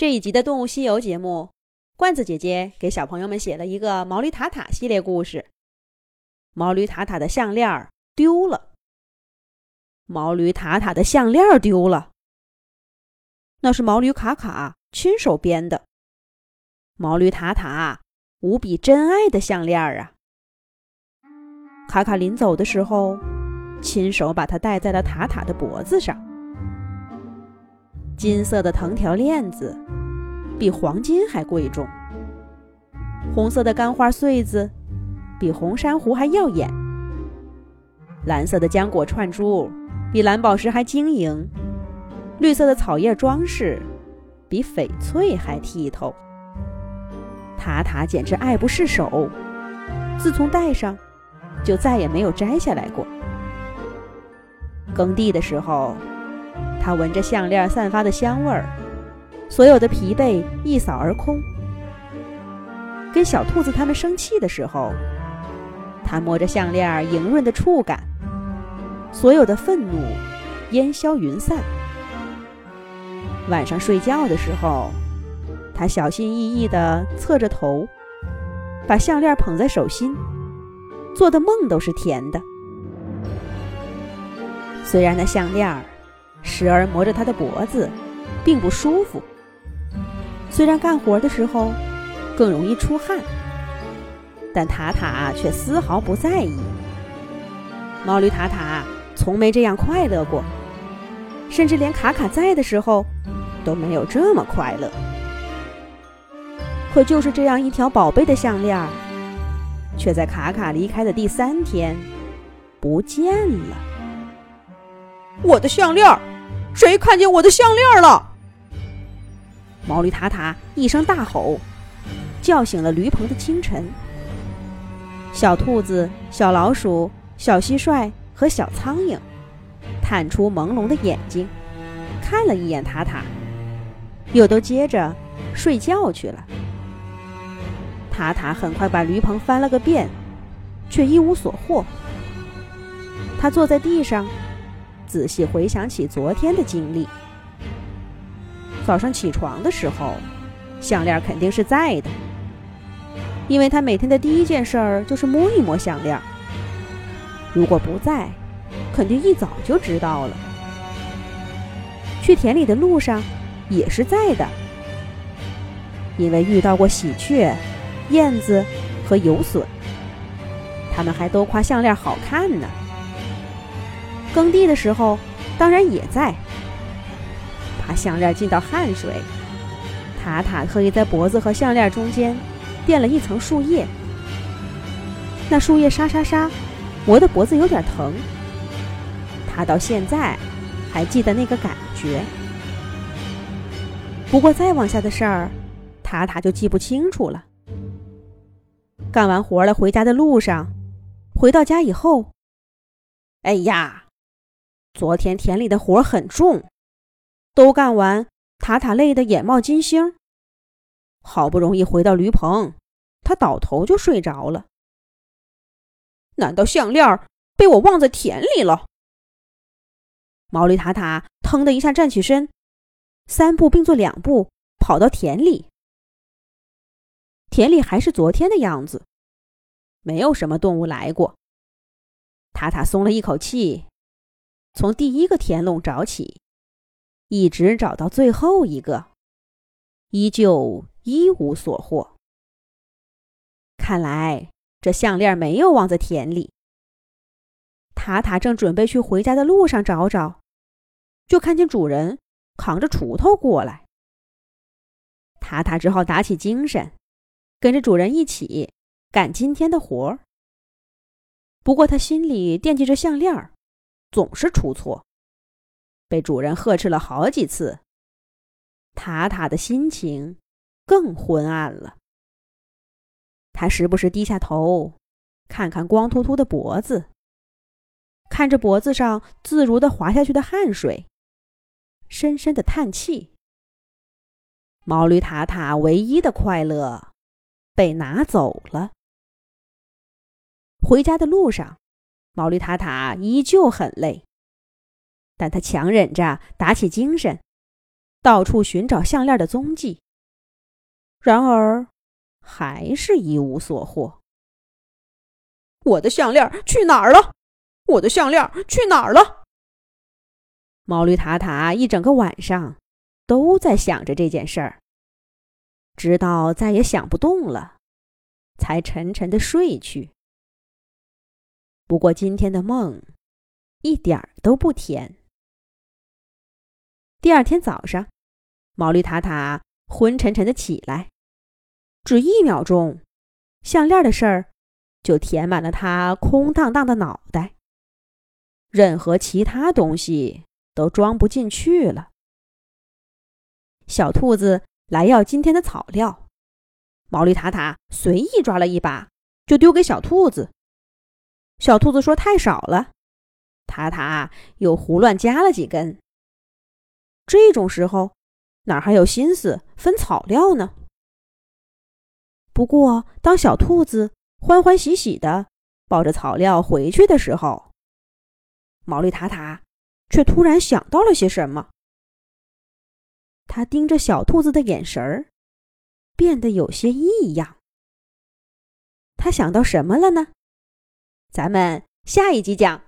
这一集的《动物西游》节目，罐子姐姐给小朋友们写了一个毛驴塔塔系列故事。毛驴塔塔的项链丢了，毛驴塔塔的项链丢了，那是毛驴卡卡亲手编的。毛驴塔塔无比珍爱的项链啊！卡卡临走的时候，亲手把它戴在了塔塔的脖子上。金色的藤条链子比黄金还贵重，红色的干花穗子比红珊瑚还耀眼，蓝色的浆果串珠比蓝宝石还晶莹，绿色的草叶装饰比翡翠还剔透。塔塔简直爱不释手，自从戴上，就再也没有摘下来过。耕地的时候。他闻着项链散发的香味儿，所有的疲惫一扫而空。跟小兔子他们生气的时候，他摸着项链莹润的触感，所有的愤怒烟消云散。晚上睡觉的时候，他小心翼翼地侧着头，把项链捧在手心，做的梦都是甜的。虽然那项链儿。时而磨着他的脖子，并不舒服。虽然干活的时候更容易出汗，但塔塔却丝毫不在意。毛驴塔塔从没这样快乐过，甚至连卡卡在的时候都没有这么快乐。可就是这样一条宝贝的项链，却在卡卡离开的第三天不见了。我的项链！谁看见我的项链了？毛驴塔塔一声大吼，叫醒了驴棚的清晨。小兔子、小老鼠、小蟋蟀和小苍蝇探出朦胧的眼睛，看了一眼塔塔，又都接着睡觉去了。塔塔很快把驴棚翻了个遍，却一无所获。他坐在地上。仔细回想起昨天的经历。早上起床的时候，项链肯定是在的，因为他每天的第一件事儿就是摸一摸项链。如果不在，肯定一早就知道了。去田里的路上也是在的，因为遇到过喜鹊、燕子和游隼，他们还都夸项链好看呢。耕地的时候，当然也在。把项链浸到汗水，塔塔特意在脖子和项链中间垫了一层树叶。那树叶沙沙沙，磨得脖子有点疼。他到现在还记得那个感觉。不过再往下的事儿，塔塔就记不清楚了。干完活了，回家的路上，回到家以后，哎呀！昨天田里的活很重，都干完，塔塔累得眼冒金星。好不容易回到驴棚，他倒头就睡着了。难道项链被我忘在田里了？毛驴塔塔腾的一下站起身，三步并作两步跑到田里。田里还是昨天的样子，没有什么动物来过。塔塔松了一口气。从第一个田垄找起，一直找到最后一个，依旧一无所获。看来这项链没有忘在田里。塔塔正准备去回家的路上找找，就看见主人扛着锄头过来。塔塔只好打起精神，跟着主人一起干今天的活儿。不过他心里惦记着项链儿。总是出错，被主人呵斥了好几次。塔塔的心情更昏暗了。他时不时低下头，看看光秃秃的脖子，看着脖子上自如的滑下去的汗水，深深的叹气。毛驴塔塔唯一的快乐被拿走了。回家的路上。毛驴塔塔依旧很累，但他强忍着打起精神，到处寻找项链的踪迹，然而还是一无所获。我的项链去哪儿了？我的项链去哪儿了？毛驴塔塔一整个晚上都在想着这件事儿，直到再也想不动了，才沉沉的睡去。不过今天的梦一点儿都不甜。第二天早上，毛驴塔塔昏沉沉的起来，只一秒钟，项链的事儿就填满了他空荡荡的脑袋，任何其他东西都装不进去了。小兔子来要今天的草料，毛驴塔塔随意抓了一把，就丢给小兔子。小兔子说太少了，塔塔又胡乱加了几根。这种时候，哪还有心思分草料呢？不过，当小兔子欢欢喜喜的抱着草料回去的时候，毛利塔塔却突然想到了些什么。他盯着小兔子的眼神儿变得有些异样。他想到什么了呢？咱们下一集讲。